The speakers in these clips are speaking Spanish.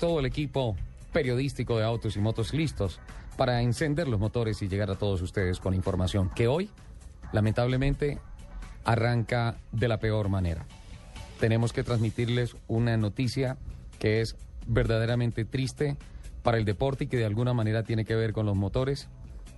Todo el equipo periodístico de autos y motos listos para encender los motores y llegar a todos ustedes con información que hoy, lamentablemente, arranca de la peor manera. Tenemos que transmitirles una noticia que es verdaderamente triste para el deporte y que de alguna manera tiene que ver con los motores.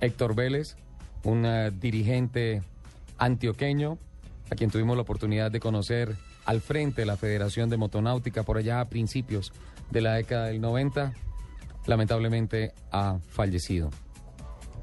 Héctor Vélez, un uh, dirigente antioqueño, a quien tuvimos la oportunidad de conocer al frente de la Federación de Motonáutica por allá a principios de la década del 90, lamentablemente ha fallecido.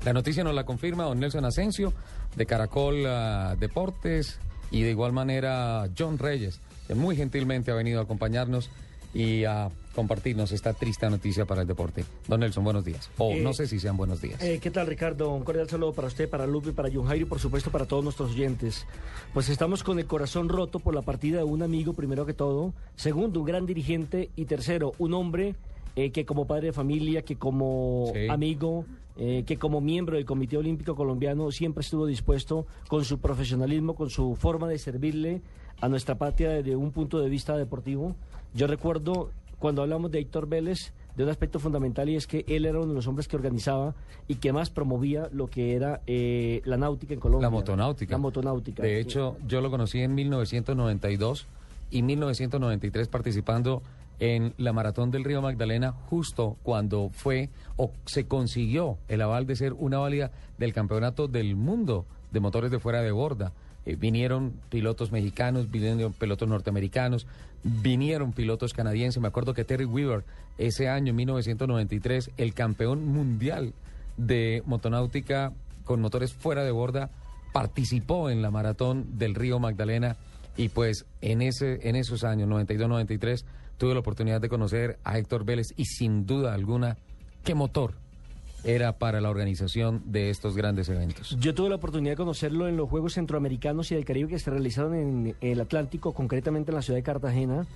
La noticia nos la confirma don Nelson Asensio de Caracol uh, Deportes y de igual manera John Reyes, que muy gentilmente ha venido a acompañarnos y a compartirnos esta triste noticia para el deporte. Don Nelson, buenos días. O Eh, no sé si sean buenos días. Eh, ¿Qué tal, Ricardo? Un cordial saludo para usted, para Lupe, para John Jairo y por supuesto para todos nuestros oyentes. Pues estamos con el corazón roto por la partida de un amigo, primero que todo. Segundo, un gran dirigente. Y tercero, un hombre eh, que como padre de familia, que como Sí. amigo, eh, que como miembro del Comité Olímpico Colombiano siempre estuvo dispuesto con su profesionalismo, con su forma de servirle a nuestra patria desde un punto de vista deportivo. Yo recuerdo cuando hablamos de Héctor Vélez, de un aspecto fundamental y es que él era uno de los hombres que organizaba y que más promovía lo que era eh, la náutica en Colombia. La motonáutica. La motonáutica. De hecho, yo lo conocí en 1992 y 1993 participando en la Maratón del Río Magdalena justo cuando fue o se consiguió el aval de ser una válida del Campeonato del Mundo de motores de fuera de borda. Eh, vinieron pilotos mexicanos, vinieron pilotos norteamericanos, vinieron pilotos canadienses. Me acuerdo que Terry Weaver, ese año, en 1993, el campeón mundial de motonáutica con motores fuera de borda, participó en la maratón del Río Magdalena y pues en, ese, en esos años, 92-93, tuve la oportunidad de conocer a Héctor Vélez y sin duda alguna, qué motor era para la organización de estos grandes eventos. Yo tuve la oportunidad de conocerlo en los Juegos Centroamericanos y del Caribe que se realizaron en el Atlántico, concretamente en la ciudad de Cartagena,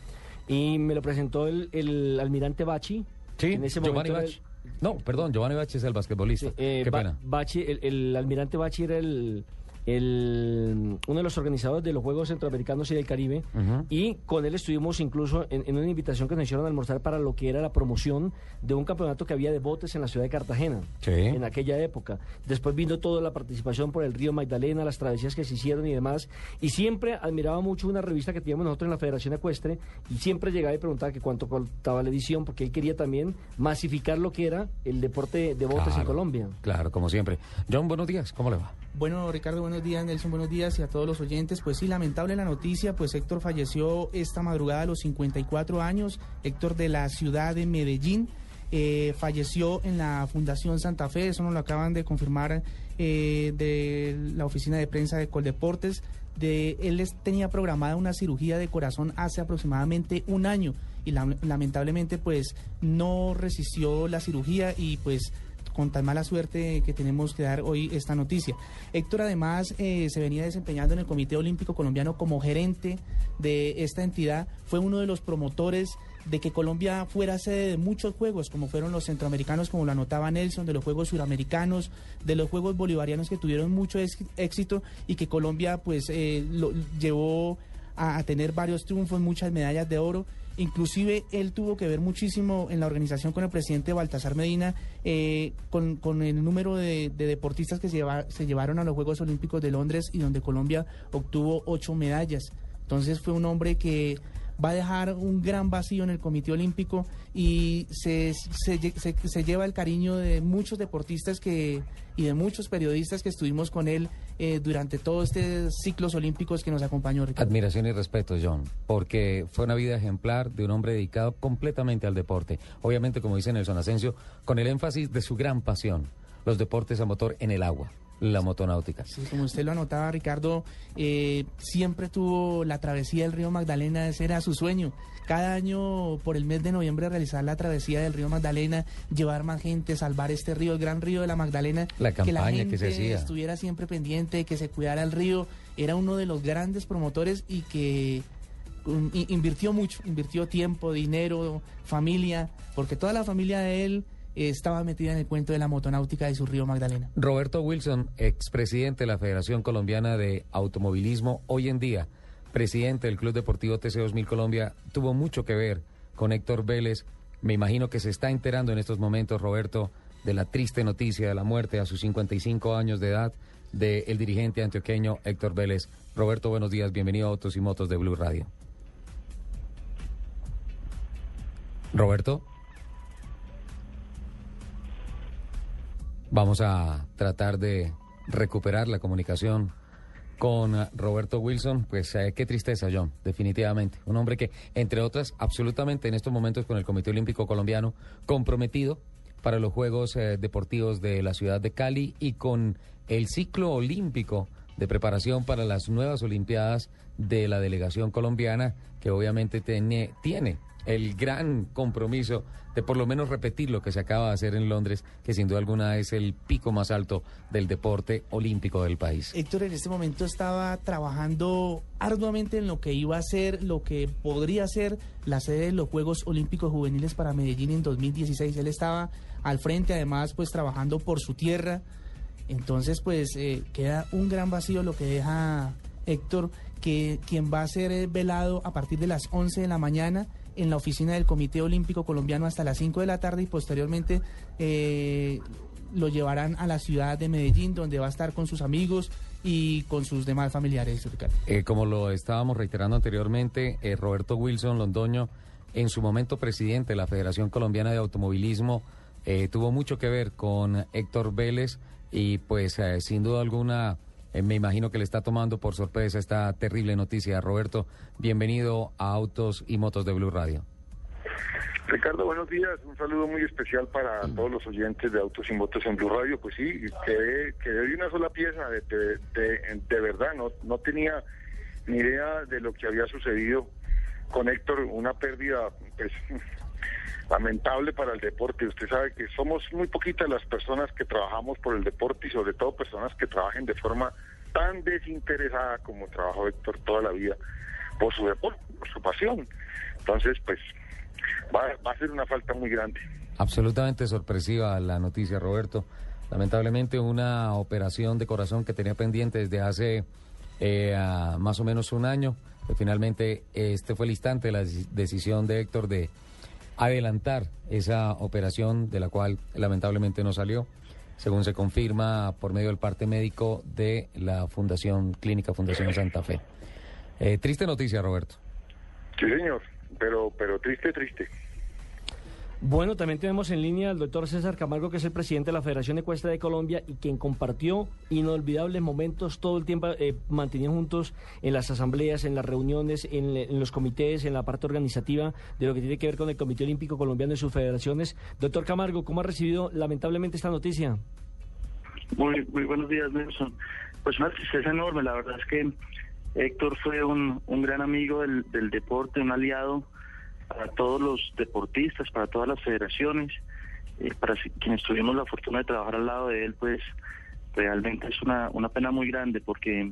y me lo presentó el, el almirante Bachi. Sí, en ese Giovanni momento era Bach. No, perdón, Giovanni Bach es el basquetbolista. Sí, eh, qué Ba- pena. Bachi, el, el almirante Bachi era el, el- uno de los organizadores de los Juegos Centroamericanos y del Caribe. Ujú. Y con él estuvimos incluso en, en una invitación que nos hicieron a almorzar para lo que era la promoción de un campeonato que había de botes en la ciudad de Cartagena. Sí. En aquella época. Después vino toda la participación por el río Magdalena, las travesías que se hicieron y demás. Y siempre admiraba mucho una revista que teníamos nosotros en la Federación Ecuestre. Y siempre llegaba y preguntaba que cuánto costaba la edición, porque él quería también masificar lo que era el deporte de botes en Claro, Colombia. Claro, como siempre. John, buenos días, ¿cómo le va? Bueno, Ricardo, buenos días, Nelson, buenos días y a todos los oyentes. Pues sí, lamentable la noticia, pues Héctor falleció esta madrugada a los 54 años, Héctor de la ciudad de Medellín. eh, falleció en la Fundación Santa Fe, eso nos lo acaban de confirmar eh, de la oficina de prensa de Coldeportes. De, él les tenía programada una cirugía de corazón hace aproximadamente un año y la- lamentablemente pues no resistió la cirugía y pues con tan mala suerte que tenemos que dar hoy esta noticia. Héctor además eh, se venía desempeñando en el Comité Olímpico Colombiano como gerente de esta entidad, fue uno de los promotores de que Colombia fuera sede de muchos juegos, como fueron los centroamericanos, como lo anotaba Nelson, de los Juegos Suramericanos, de los Juegos Bolivarianos que tuvieron mucho éxito y que Colombia pues eh, lo, llevó a, a tener varios triunfos, muchas medallas de oro. Inclusive él tuvo que ver muchísimo en la organización con el presidente Baltasar Medina, eh, con, el número de, de deportistas que se, lleva- se llevaron a los Juegos Olímpicos de Londres y donde Colombia obtuvo ocho medallas. Entonces fue un hombre que va a dejar un gran vacío en el Comité Olímpico y se, se, lle- se- se lleva el cariño de muchos deportistas que, y de muchos periodistas que estuvimos con él eh, durante todos estos ciclos olímpicos que nos acompañó. Admiración y respeto, John, porque fue una vida ejemplar de un hombre dedicado completamente al deporte. Obviamente, como dice Nelson Asensio, con el énfasis de su gran pasión, los deportes a motor en el agua. La motonáutica. Sí, como usted lo anotaba, Ricardo, eh, siempre tuvo la travesía del río Magdalena, ese era su sueño. Cada año, por el mes de noviembre, realizar la travesía del río Magdalena, llevar más gente, salvar este río, el gran río de la Magdalena. La que la campaña gente que se hacía. estuviera siempre pendiente, que se cuidara el río. Era uno de los grandes promotores y que um, invirtió mucho, invirtió tiempo, dinero, familia, porque toda la familia de él estaba metida en el cuento de la motonáutica de su río Magdalena. Roberto Wilson, expresidente de la Federación Colombiana de Automovilismo, hoy en día presidente del Club Deportivo TC2000 Colombia, tuvo mucho que ver con Héctor Vélez. Me imagino que se está enterando en estos momentos, Roberto, de la triste noticia de la muerte a sus 55 años de edad del dirigente antioqueño Héctor Vélez. Roberto, buenos días, bienvenido a Autos y Motos de Blue Radio. Roberto. Vamos a tratar de recuperar la comunicación con Roberto Wilson. Pues eh, qué tristeza, John, definitivamente. Un hombre que, entre otras, absolutamente en estos momentos con el Comité Olímpico Colombiano, comprometido para los Juegos eh, Deportivos de la ciudad de Cali y con el ciclo olímpico de preparación para las nuevas Olimpiadas de la delegación colombiana, que obviamente tiene, tiene el gran compromiso de por lo menos repetir lo que se acaba de hacer en Londres, que sin duda alguna es el pico más alto del deporte olímpico del país. Héctor en este momento estaba trabajando arduamente en lo que iba a ser, lo que podría ser la sede de los Juegos Olímpicos Juveniles para Medellín en 2016. Él estaba al frente, además, pues trabajando por su tierra. Entonces, pues eh, queda un gran vacío lo que deja Héctor, que quien va a ser eh, velado a partir de las 11 de la mañana en la oficina del Comité Olímpico Colombiano hasta las 5 de la tarde y posteriormente eh, lo llevarán a la ciudad de Medellín, donde va a estar con sus amigos y con sus demás familiares. Eh, como lo estábamos reiterando anteriormente, eh, Roberto Wilson Londoño, en su momento presidente de la Federación Colombiana de Automovilismo, eh, tuvo mucho que ver con Héctor Vélez y pues sin duda alguna eh, me imagino que le está tomando por sorpresa esta terrible noticia. Roberto, bienvenido a Autos y Motos de Blue Radio. Ricardo, buenos días. Un saludo muy especial para todos los oyentes de Autos y Motos en Blue Radio. Pues sí, quedé, quedé de una sola pieza. De, de, de- de verdad, no, no tenía ni idea de lo que había sucedido con Héctor. Una pérdida, pues, lamentable para el deporte. Usted sabe que somos muy poquitas las personas que trabajamos por el deporte y sobre todo personas que trabajen de forma tan desinteresada como trabajó Héctor toda la vida por su deporte, por su pasión. Entonces, pues, va, a ser una falta muy grande. Absolutamente sorpresiva la noticia, Roberto. Lamentablemente una operación de corazón que tenía pendiente desde hace eh, más o menos un año. finalmente este fue el instante de la deci- decisión de Héctor de adelantar esa operación de la cual lamentablemente no salió, según se confirma por medio del parte médico de la Fundación Clínica Fundación Santa Fe. Eh, triste noticia, Roberto. Sí, señor, pero, pero triste, triste. Bueno, también tenemos en línea al doctor César Camargo, que es el presidente de la Federación Ecuestre de Colombia y quien compartió inolvidables momentos todo el tiempo, eh, mantenían juntos en las asambleas, en las reuniones, en, los comités, en la parte organizativa de lo que tiene que ver con el Comité Olímpico Colombiano y sus federaciones. Doctor Camargo, ¿cómo ha recibido lamentablemente esta noticia? Muy, muy buenos días, Nelson. Pues una tristeza enorme. La verdad es que Héctor fue un, gran amigo del deporte, un aliado para todos los deportistas, para todas las federaciones. Eh, para quienes tuvimos la fortuna de trabajar al lado de él, pues realmente es una, una pena muy grande porque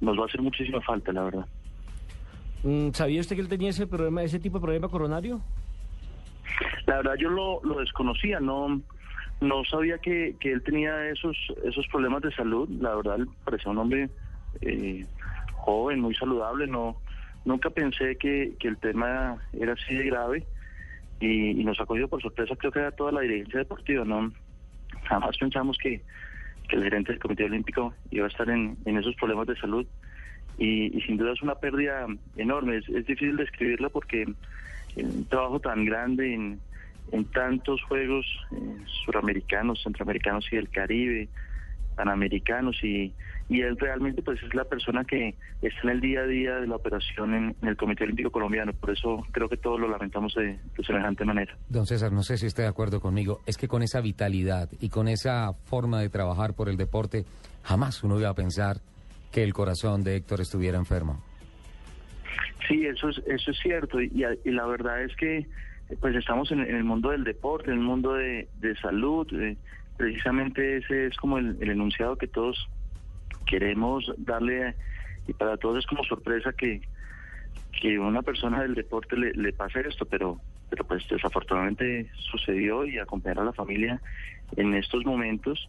nos va a hacer muchísima falta, la verdad. Mm, ¿Sabía usted que él tenía ese problema, ese tipo de problema coronario? La verdad yo lo, lo desconocía, no no sabía que, que él tenía esos esos problemas de salud. La verdad parecía un hombre eh, joven, muy saludable. No nunca pensé que, que el tema era así de grave y, nos ha cogido por sorpresa. Creo que a toda la dirigencia deportiva. No jamás pensamos que, que el gerente del Comité Olímpico iba a estar en, en esos problemas de salud y, y sin duda es una pérdida enorme. Es, difícil describirla porque un trabajo tan grande en, en tantos juegos eh, suramericanos, centroamericanos y del Caribe, panamericanos y, y él realmente pues es la persona que está en el día a día de la operación en, el Comité Olímpico Colombiano. Por eso creo que todos lo lamentamos de, de, semejante manera. Don César, no sé si esté de acuerdo conmigo. Es que con esa vitalidad y con esa forma de trabajar por el deporte, jamás uno iba a pensar que el corazón de Héctor estuviera enfermo. Sí, eso es, eso es cierto. Y, y la verdad es que pues estamos en, el mundo del deporte, en el mundo de, salud. precisamente ese es como el, enunciado que todos queremos darle y para todos es como sorpresa que, que una persona del deporte le, pase esto, pero pero pues desafortunadamente sucedió y acompañar a la familia en estos momentos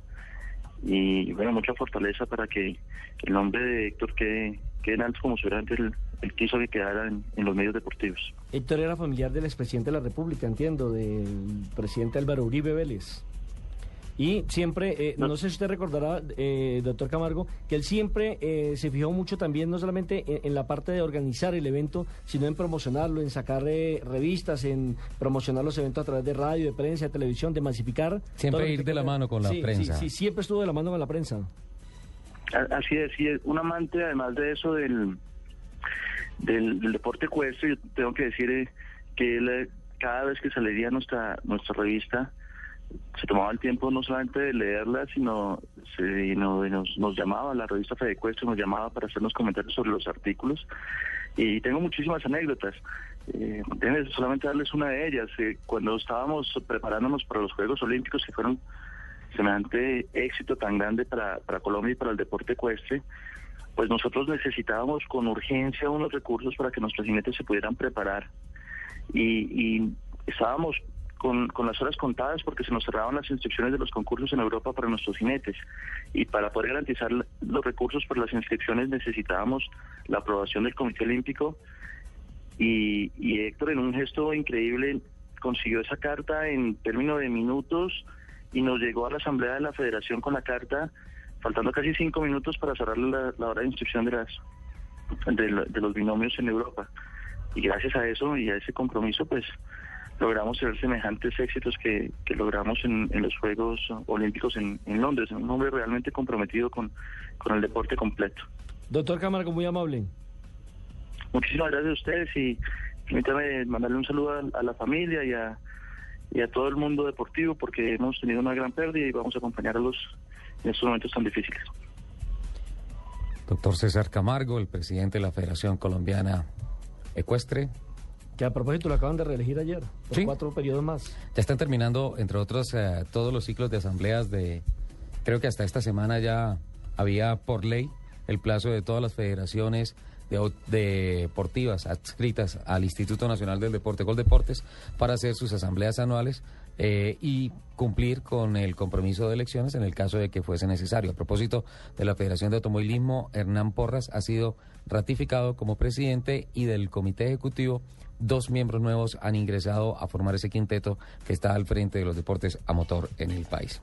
y bueno, mucha fortaleza para que el nombre de Héctor quede, quede en alto como si antes el, el quiso que quedara en, los medios deportivos. Héctor era familiar del expresidente de la República, entiendo, del presidente Álvaro Uribe Vélez. Y siempre, eh, no. sé si usted recordará, eh, doctor Camargo, que él siempre eh, se fijó mucho también, no solamente en, la parte de organizar el evento, sino en promocionarlo, en sacar revistas, en promocionar los eventos a través de radio, de prensa, de televisión, de masificar. Siempre ir de la mano con la prensa. Sí, sí, siempre estuvo de la mano con la prensa. Así es, sí, un amante además de eso del, del, deporte ecuestre, yo tengo que decir que cada vez que salía nuestra, nuestra revista, se tomaba el tiempo no solamente de leerla, sino se, nos, nos llamaba, la revista Fede Ecuestre nos llamaba para hacernos comentarios sobre los artículos. Y tengo muchísimas anécdotas. Eh, solamente darles una de ellas. Eh, cuando estábamos preparándonos para los Juegos Olímpicos, que fueron semejante éxito tan grande para, para Colombia y para el deporte ecuestre, pues nosotros necesitábamos con urgencia unos recursos para que nuestros jinetes se pudieran preparar. Y, y estábamos con, con, las horas contadas porque se nos cerraban las inscripciones de los concursos en Europa para nuestros jinetes. Y para poder garantizar los recursos para las inscripciones necesitábamos la aprobación del Comité Olímpico. Y, y Héctor, en un gesto increíble, consiguió esa carta en términos de minutos y nos llegó a la Asamblea de la Federación con la carta, faltando casi cinco minutos para cerrar la, hora de inscripción de, las, de los binomios en Europa. Y gracias a eso y a ese compromiso, pues logramos tener semejantes éxitos que, logramos en, los Juegos Olímpicos en, Londres. Un hombre realmente comprometido con, con el deporte completo. Doctor Camargo, muy amable. Muchísimas gracias a ustedes y permítame mandarle un saludo a, la familia y a, y a todo el mundo deportivo porque hemos tenido una gran pérdida y vamos a acompañarlos en estos momentos tan difíciles. Doctor César Camargo, el presidente de la Federación Colombiana Ecuestre, que a propósito lo acaban de reelegir ayer, por cuatro periodos más. Ya están terminando, entre otros, eh, todos los ciclos de asambleas de... Creo que hasta esta semana ya había por ley el plazo de todas las federaciones de, deportivas adscritas al Instituto Nacional del Deporte, Deportes para hacer sus asambleas anuales eh, y cumplir con el compromiso de elecciones en el caso de que fuese necesario. A propósito de la Federación de Automovilismo, Hernán Porras ha sido ratificado como presidente y del Comité Ejecutivo dos miembros nuevos han ingresado a formar ese quinteto que está al frente de los deportes a motor en el país.